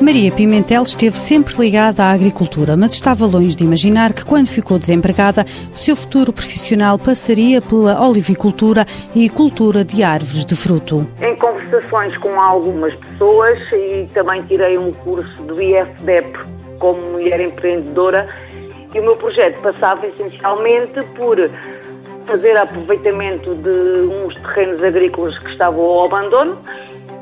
Maria Pimentel esteve sempre ligada à agricultura, mas estava longe de imaginar que, quando ficou desempregada, o seu futuro profissional passaria pela olivicultura e cultura de árvores de fruto. Em conversações com algumas pessoas e também tirei um curso do IFDEP como mulher empreendedora e o meu projeto passava essencialmente por fazer aproveitamento de uns terrenos agrícolas que estavam ao abandono,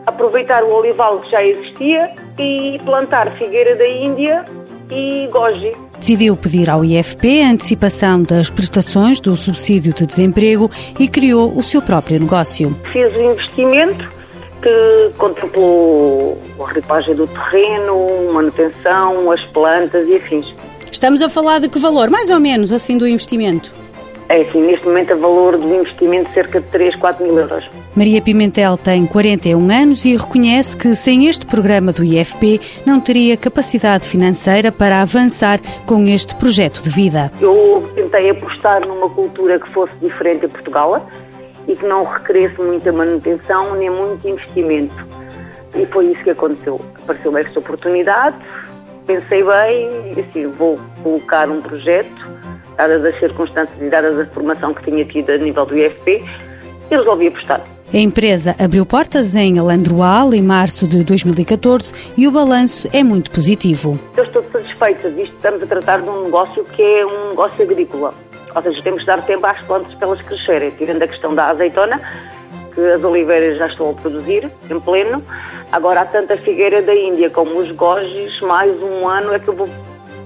aproveitar o olival que já existia e plantar figueira da Índia e goji. Decidiu pedir ao IFP a antecipação das prestações do subsídio de desemprego e criou o seu próprio negócio. Fiz um investimento que contemplou a ripagem do terreno, manutenção, as plantas e afins. Estamos a falar de que valor, mais ou menos, assim, do investimento? É assim, neste momento a valor do investimento cerca de 3, 4 mil euros. Maria Pimentel tem 41 anos e reconhece que sem este programa do IFP não teria capacidade financeira para avançar com este projeto de vida. Eu tentei apostar numa cultura que fosse diferente em Portugal e que não requeresse muita manutenção nem muito investimento. E foi isso que aconteceu. Apareceu esta oportunidade, pensei bem, assim, vou colocar um projeto dadas as circunstâncias e dadas a formação que tinha tido a nível do IFP, e resolvi apostar. A empresa abriu portas em Alandroal em março de 2014 e o balanço é muito positivo. Eu estou satisfeita, visto estamos a tratar de um negócio que é um negócio agrícola. Ou seja, temos de dar tempo às plantas para elas crescerem. Tirando a questão da azeitona, que as oliveiras já estão a produzir em pleno. Agora há tanta figueira da Índia como os gojis, mais um ano é que eu vou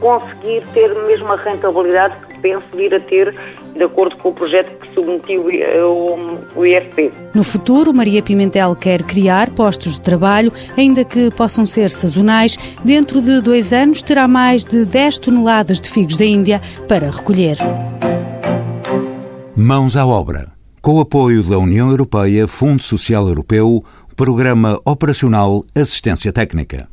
conseguir ter mesmo a rentabilidade que penso vir a ter de acordo com o projeto que submeti o IFP. No futuro, Maria Pimentel quer criar postos de trabalho, ainda que possam ser sazonais. Dentro de dois anos, terá mais de 10 toneladas de figos da Índia para recolher. Mãos à obra. Com o apoio da União Europeia, Fundo Social Europeu, Programa Operacional Assistência Técnica.